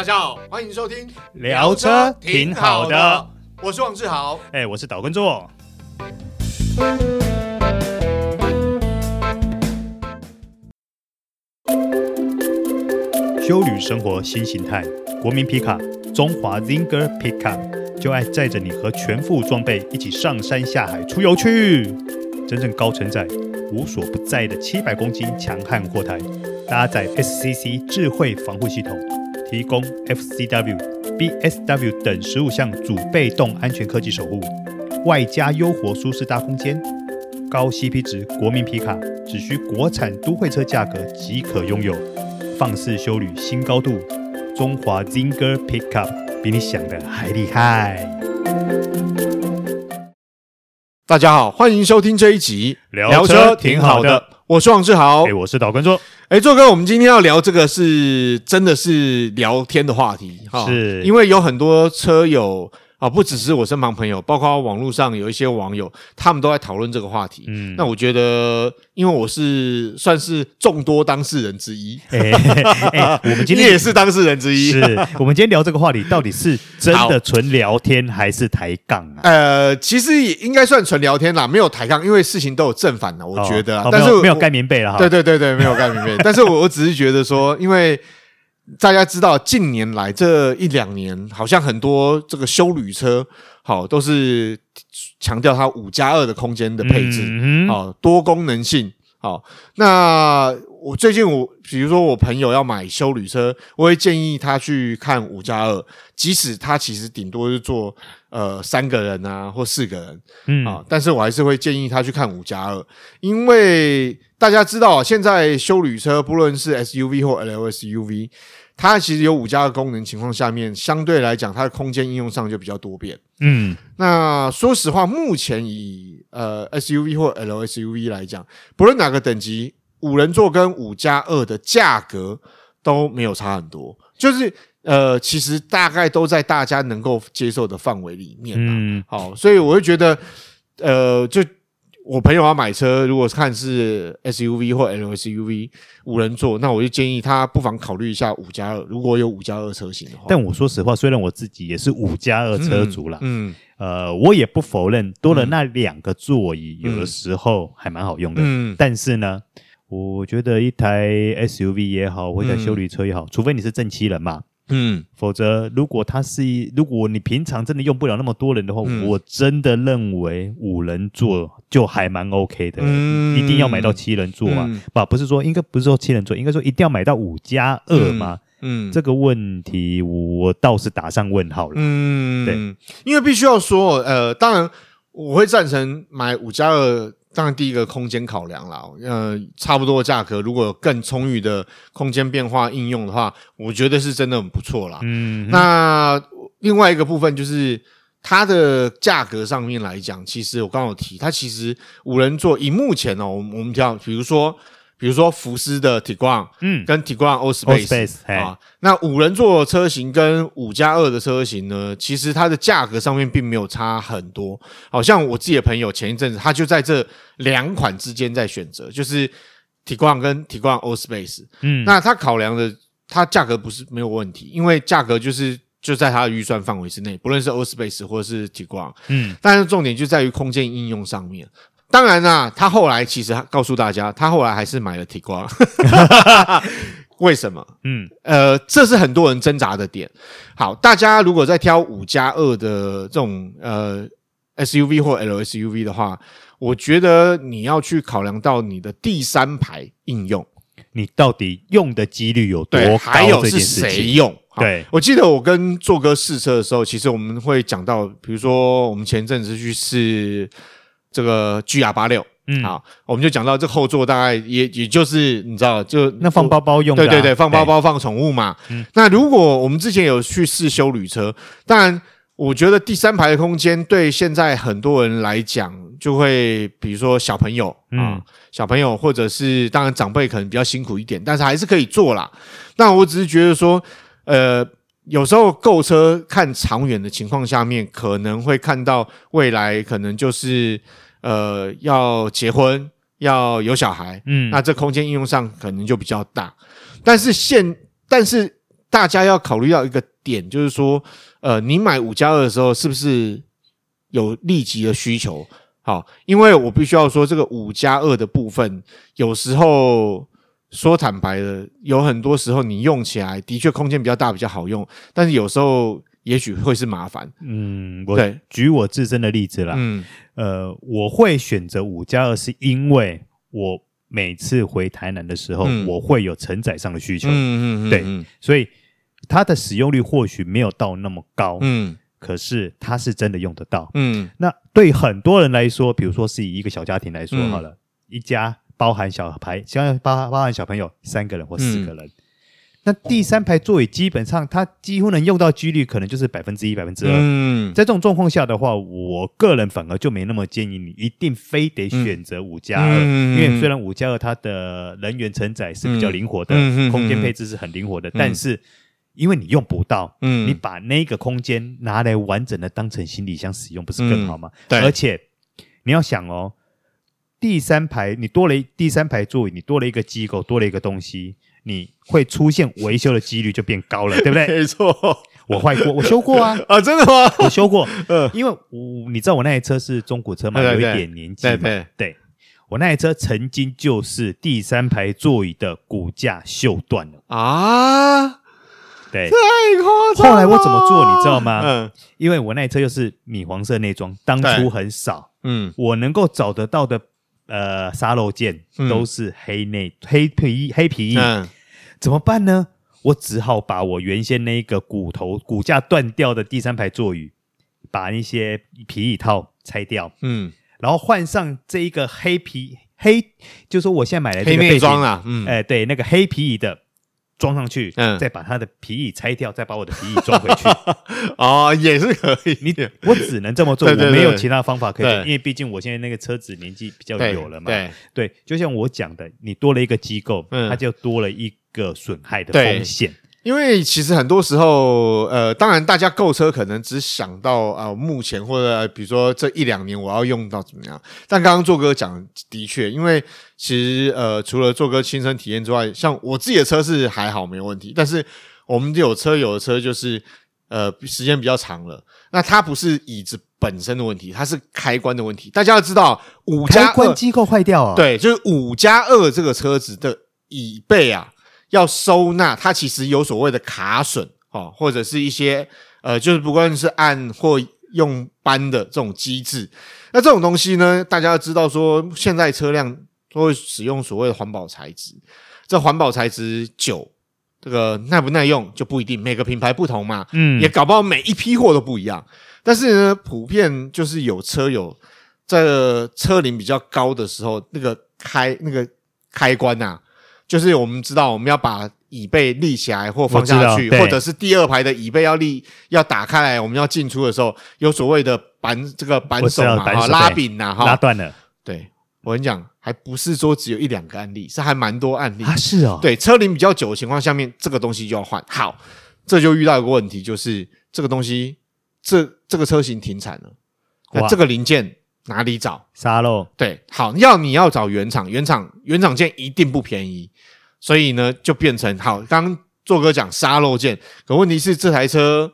大家好，欢迎收听聊车挺好的，我是王志豪，哎，我是岛根座。修旅生活新形态，国民皮卡中华 Zinger Pickup 就爱载着你和全副装备一起上山下海出游去，真正高承载、无所不在的七百公斤强悍货台，搭载 SCC 智慧防护系统，提供 FCW、BSW 等十五项主被动安全科技守护，外加优活舒适大空间，高 CP 值国民皮卡，只需国产都会车价格即可拥有，放肆修旅新高度，中华 Zinger Pickup 比你想的还厉害。大家好，欢迎收听这一集。聊车挺好的，我是王志豪，哎，我是导观众。哎，座哥，我们今天要聊这个是真的是聊天的话题哈，是因为有很多车友。啊，不只是我身旁朋友，包括网络上有一些网友，他们都在讨论这个话题。嗯，那我觉得，因为我是算是众多当事人之一，欸欸、我们今天也是当事人之一。是我们今天聊这个话题，到底是真的纯聊天还是抬杠啊？呃，其实也应该算纯聊天啦，没有抬杠，因为事情都有正反的，我觉得。哦哦、但是没有盖棉被了哈。对对对对，没有盖棉被。但是我我只是觉得说，因为。大家知道，近年来这一两年，好像很多这个修旅车，好都是强调它五加二的空间的配置，好多功能性。好，那我最近我比如说我朋友要买修旅车，我会建议他去看五加二，即使他其实顶多是坐呃三个人啊或四个人，嗯啊，但是我还是会建议他去看五加二，因为大家知道现在修旅车不论是 SUV 或 LSUV。它其实有五加二功能情况下面，相对来讲，它的空间应用上就比较多变。嗯，那说实话，目前以呃 SUV 或 LSUV 来讲，不论哪个等级，五人座跟五加二的价格都没有差很多，就是呃，其实大概都在大家能够接受的范围里面。嗯，好，所以我会觉得，呃，就。我朋友要买车，如果看是 SUV 或 LSUV 五人座，那我就建议他不妨考虑一下五加二。如果有五加二车型的话，但我说实话，虽然我自己也是五加二车主啦，嗯，嗯，呃，我也不否认多了那两个座椅，有的时候还蛮好用的。嗯，但是呢，我觉得一台 SUV 也好，或者修理车也好，除非你是正七人嘛。嗯，否则如果它是，如果你平常真的用不了那么多人的话，嗯、我真的认为五人座就还蛮 OK 的。嗯，一定要买到七人座嘛？嗯、不，不是说应该不是说七人座，应该说一定要买到五加二吗？嗯，这个问题我倒是打上问号了。嗯，对，因为必须要说，呃，当然我会赞成买五加二。当然，第一个空间考量啦，呃，差不多的价格，如果有更充裕的空间变化应用的话，我觉得是真的很不错啦。嗯，那另外一个部分就是它的价格上面来讲，其实我刚刚有提，它其实五人座以目前哦，我们我们讲，比如说。比如说福斯的 Tiguan，嗯，跟 Tiguan Allspace 啊，那五人座车型跟五加二的车型呢，其实它的价格上面并没有差很多。好像我自己的朋友前一阵子，他就在这两款之间在选择，就是 Tiguan 跟 Tiguan Allspace，嗯，那他考量的，它价格不是没有问题，因为价格就是就在他的预算范围之内，不论是 Allspace 或者是 Tiguan，嗯，但是重点就在于空间应用上面。当然啦、啊，他后来其实告诉大家，他后来还是买了 Tiguan。为什么？嗯，呃，这是很多人挣扎的点。好，大家如果在挑五加二的这种呃 SUV 或 LSUV 的话，我觉得你要去考量到你的第三排应用，你到底用的几率有多高？还有是谁用？对，我记得我跟做哥试车的时候，其实我们会讲到，比如说我们前阵子去试。这个 GR 八六，嗯，好，我们就讲到这后座大概也也就是你知道，就那放包包用的，啊，对对对，放包包放宠物嘛。嗯，那如果我们之前有去试修旅车，当然我觉得第三排的空间对现在很多人来讲，就会比如说小朋友啊，嗯，小朋友或者是当然长辈可能比较辛苦一点，但是还是可以坐啦。那我只是觉得说，呃。有时候购车看长远的情况下面，可能会看到未来可能就是呃要结婚要有小孩，嗯，那这空间应用上可能就比较大。但是现但是大家要考虑到一个点，就是说，呃，你买五加二的时候，是不是有立即的需求？好，因为我必须要说，这个五加二的部分，有时候说坦白的，有很多时候你用起来的确空间比较大，比较好用，但是有时候也许会是麻烦。嗯，我举我自身的例子啦。嗯，呃，我会选择五加二，是因为我每次回台南的时候，嗯、我会有承载上的需求。嗯嗯嗯，对，所以它的使用率或许没有到那么高。嗯。可是它是真的用得到，嗯，那对很多人来说，比如说是以一个小家庭来说好了，嗯、一家包含小孩，像包包含小朋友三个人或四个人，嗯、那第三排座椅基本上它几乎能用到几率可能就是百分之一、百分之二。嗯，在这种状况下的话，我个人反而就没那么建议你一定非得选择五加二，因为虽然五加二它的人员承载是比较灵活的，嗯、空间配置是很灵活的，嗯、但是。因为你用不到，嗯，你把那个空间拿来完整的当成行李箱使用，不是更好吗？而且你要想哦，第三排你多了一第三排座椅，你多了一个机构，多了一个东西，你会出现维修的几率就变高了，对不对？没错，我坏过，我修过啊，啊，真的吗？我修过，嗯，因为我你知道我那台车是中古车嘛，有一点年纪嘛，对，我那台车曾经就是第三排座椅的骨架锈断了啊。对，太夸张。后来我怎么做，你知道吗？嗯，因为我那车又是米黄色内装，当初很少。嗯，我能够找得到的呃沙漏件都是黑内黑皮黑皮。嗯，怎么办呢？我只好把我原先那个骨头骨架断掉的第三排座椅，把那些皮椅套拆掉。嗯，然后换上这一个黑皮黑，就是说我现在买的这个内装啊。嗯，哎，对，那个黑皮椅的。装上去，嗯，再把它的皮椅拆掉，再把我的皮椅装回去，哦，也是可以。你我只能这么做，对对对，我没有其他方法可以因为毕竟我现在那个车子年纪比较有了嘛。对对，对，就像我讲的，你多了一个机构，嗯，它就多了一个损害的风险。因为其实很多时候，呃，当然大家购车可能只想到啊、呃，目前或者比如说这一两年我要用到怎么样。但刚刚做哥讲的确，因为其实呃，除了做哥亲身体验之外，像我自己的车是还好没有问题，但是我们有车有的车就是呃时间比较长了，那它不是椅子本身的问题，它是开关的问题。大家要知道，五加二开关机构坏掉啊，对，就是五加二这个车子的椅背啊。要收纳，它其实有所谓的卡榫哦，或者是一些呃，就是不管是按或用扳的这种机制。那这种东西呢，大家要知道说，现在车辆都会使用所谓的环保材质。这环保材质久，这个耐不耐用就不一定，每个品牌不同嘛，嗯，也搞不好每一批货都不一样。但是呢，普遍就是有车友在车龄比较高的时候，那个开那个开关呐、啊。就是我们知道，我们要把椅背立起来或放下去，或者是第二排的椅背要立要打开来，我们要进出的时候，有所谓的扳这个扳手嘛，哈，拉柄呐，哈，拉断了。对，我跟你讲，还不是说只有一两个案例，是还蛮多案例啊。是哦，对，车龄比较久的情况下面，这个东西就要换。好，这就遇到一个问题，就是这个东西，这这个车型停产了，那这个零件。哪里找沙漏？对，好，要你要找原厂，原厂原厂件一定不便宜，所以呢，就变成好。刚刚做哥讲沙漏件，可问题是这台车，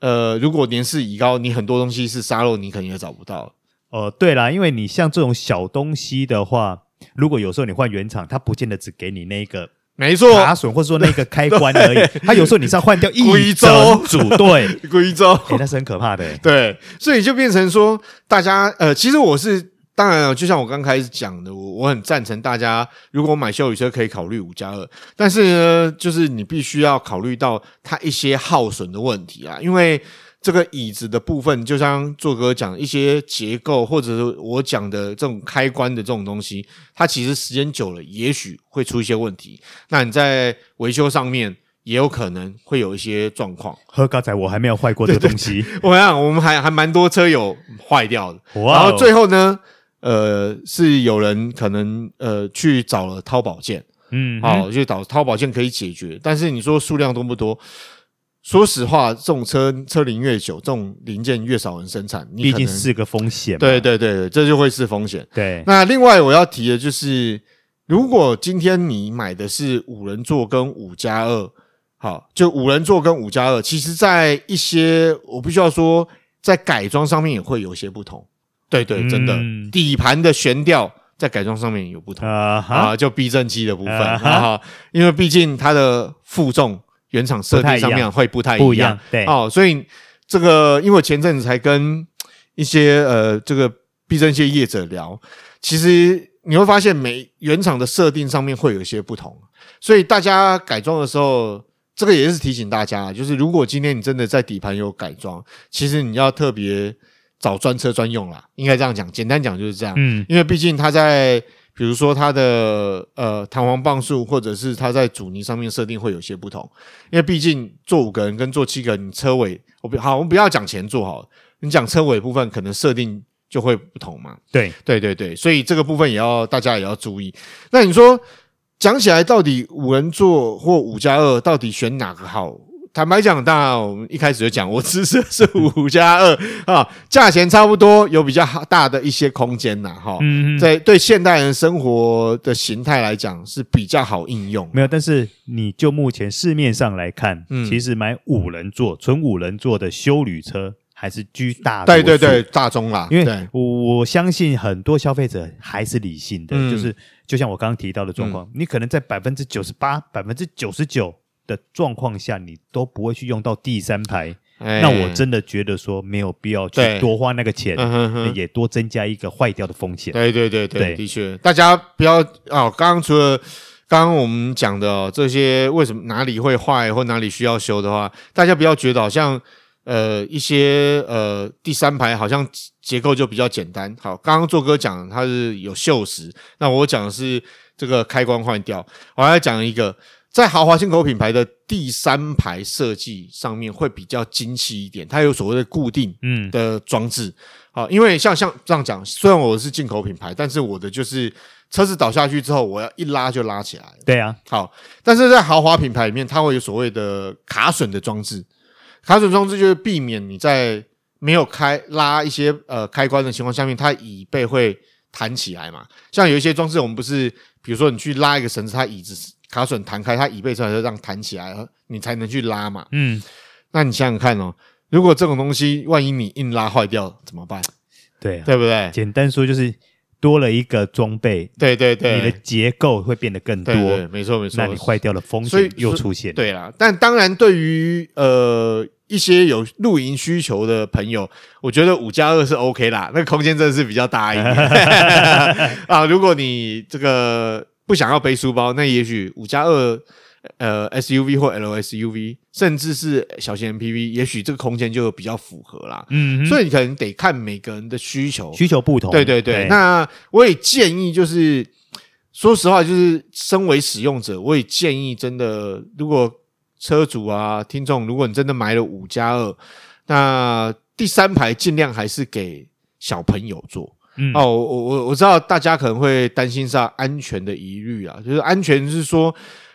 呃，如果年事已高，你很多东西是沙漏，你肯定也找不到。哦、呃，对啦，因为你像这种小东西的话，如果有时候你换原厂，它不见得只给你那个。没错，卡榫或者说那个开关而已。它有时候你是要换掉一整组，对，贵州，哎，那是很可怕的。对，所以就变成说，大家呃，其实我是当然，就像我刚开始讲的，我我很赞成大家，如果买休旅车可以考虑五加二，但是呢，就是你必须要考虑到它一些耗损的问题啊，因为。这个椅子的部分，就像做哥讲一些结构，或者是我讲的这种开关的这种东西，它其实时间久了，也许会出一些问题。那你在维修上面也有可能会有一些状况。呵刚才我还没有坏过这个东西，我 想我们还还蛮多车友坏掉的。Wow 然后最后呢，呃，是有人可能呃去找了淘宝件，嗯，好，就找淘宝件可以解决。但是你说数量多不多？说实话，这种车车龄越久，这种零件越少人生产，毕竟是个风险。对对对对，这就会是风险。对。那另外我要提的就是，如果今天你买的是五人座跟五加二，好，就五人座跟五加二，其实在一些我必须要说，在改装上面也会有些不同。对对，真的，嗯、底盘的悬吊在改装上面有不同啊，啊，就避震器的部分啊，因为毕竟它的负重原厂设定上面会不太一样，不一样对哦，所以这个因为我前阵子才跟一些呃这个避震器业者聊，其实你会发现每原厂的设定上面会有一些不同，所以大家改装的时候，这个也是提醒大家，就是如果今天你真的在底盘有改装，其实你要特别。找专车专用啦，应该这样讲。简单讲就是这样。嗯，因为毕竟它在，比如说它的呃弹簧磅数，或者是它在阻尼上面设定会有些不同。因为毕竟坐五个人跟坐七个人，你车尾我不好，我们不要讲前座好了，你讲车尾部分可能设定就会不同嘛。对，对对对，所以这个部分也要大家也要注意。那你说讲起来，到底五人座或五加二，到底选哪个好？坦白讲，当然我们一开始就讲，我支持是五加二 啊，价钱差不多，有比较大的一些空间呐，哈。嗯，在对现代人生活的形态来讲是比较好应用。没有，但是你就目前市面上来看，嗯，其实买五人座、纯五人座的休旅车还是居大。对对对，大宗啦。因为我相信很多消费者还是理性的，就是就像我刚刚提到的状况，你可能在百分之九十八、百分之九十九。的状况下，你都不会去用到第三排，欸、那我真的觉得说没有必要去多花那个钱，嗯、哼哼也多增加一个坏掉的风险。对对对的确，大家不要哦。刚刚除了刚刚我们讲的、哦、这些，为什么哪里会坏或哪里需要修的话，大家不要觉得好像呃一些呃第三排好像结构就比较简单。好，刚刚做哥讲它是有锈蚀，那我讲的是这个开关换掉，我还要讲一个。在豪华进口品牌的第三排设计上面会比较精细一点，它有所谓的固定嗯的装置，好，因为像像这样讲，虽然我是进口品牌，但是我的就是车子倒下去之后，我要一拉就拉起来。对啊，好，但是在豪华品牌里面，它会有所谓的卡榫的装置，卡榫装置就是避免你在没有开拉一些呃开关的情况下面，它椅背会弹起来嘛。像有一些装置，我们不是，比如说你去拉一个绳子，它椅子。卡榫弹开，它椅背出来就这样弹起来，你才能去拉嘛。嗯，那你想想看哦，如果这种东西万一你硬拉坏掉怎么办？对、啊，对不对？简单说就是多了一个装备，对对对，你的结构会变得更多。对对对，没错没错，那你坏掉的风险又出现。对啦，但当然对于呃一些有露营需求的朋友，我觉得五加二是 OK 啦，那个空间真的是比较大一点 啊。如果你这个。不想要背书包，那也许五加二，呃，SUV 或 LSUV，甚至是小型 MPV，也许这个空间就比较符合啦。嗯，所以你可能得看每个人的需求，需求不同。对对对。对那我也建议，就是说实话，就是身为使用者，我也建议，真的，如果车主啊、听众，如果你真的买了五加二，那第三排尽量还是给小朋友坐。嗯、哦，我我我知道大家可能会担心上安全的疑虑啊，就是安全是说，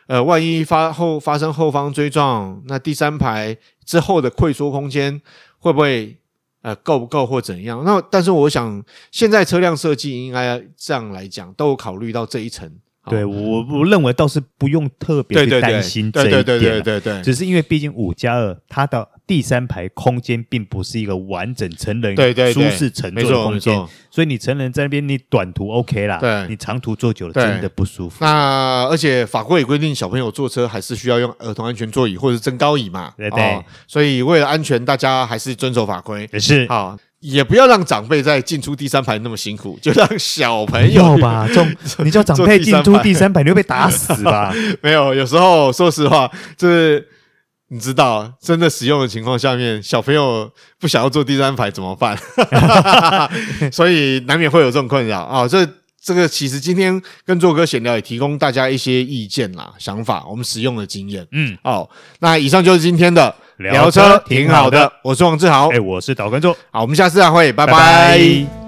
呃，万一发后发生后方追撞，那第三排之后的溃缩空间会不会呃够不够或怎样？那但是我想，现在车辆设计应该这样来讲，都有考虑到这一层。对，我我认为倒是不用特别去担心这一点，对对对对对，只是因为毕竟五加二它的。第三排空间并不是一个完整成人舒适乘坐的空间，所以你成人在那边，你短途 OK 啦，对，你长途坐久了真的不舒服。那而且法规也规定，小朋友坐车还是需要用儿童安全座椅或者增高椅嘛，对对。所以为了安全，大家还是遵守法规。也是。好，也不要让长辈在进出第三排那么辛苦，就让小朋友吧。这种你叫长辈进出第三排，你会被打死吧？没有，有时候说实话，就是。你知道，真的使用的情况下面，小朋友不想要坐第三排怎么办？所以难免会有这种困扰啊。这这个其实今天跟做哥闲聊也提供大家一些意见啦、想法，我们使用的经验。嗯，好，那以上就是今天的聊车，挺好的。我是王志豪，哎，我是导观众。好，我们下次再会，拜拜。拜拜。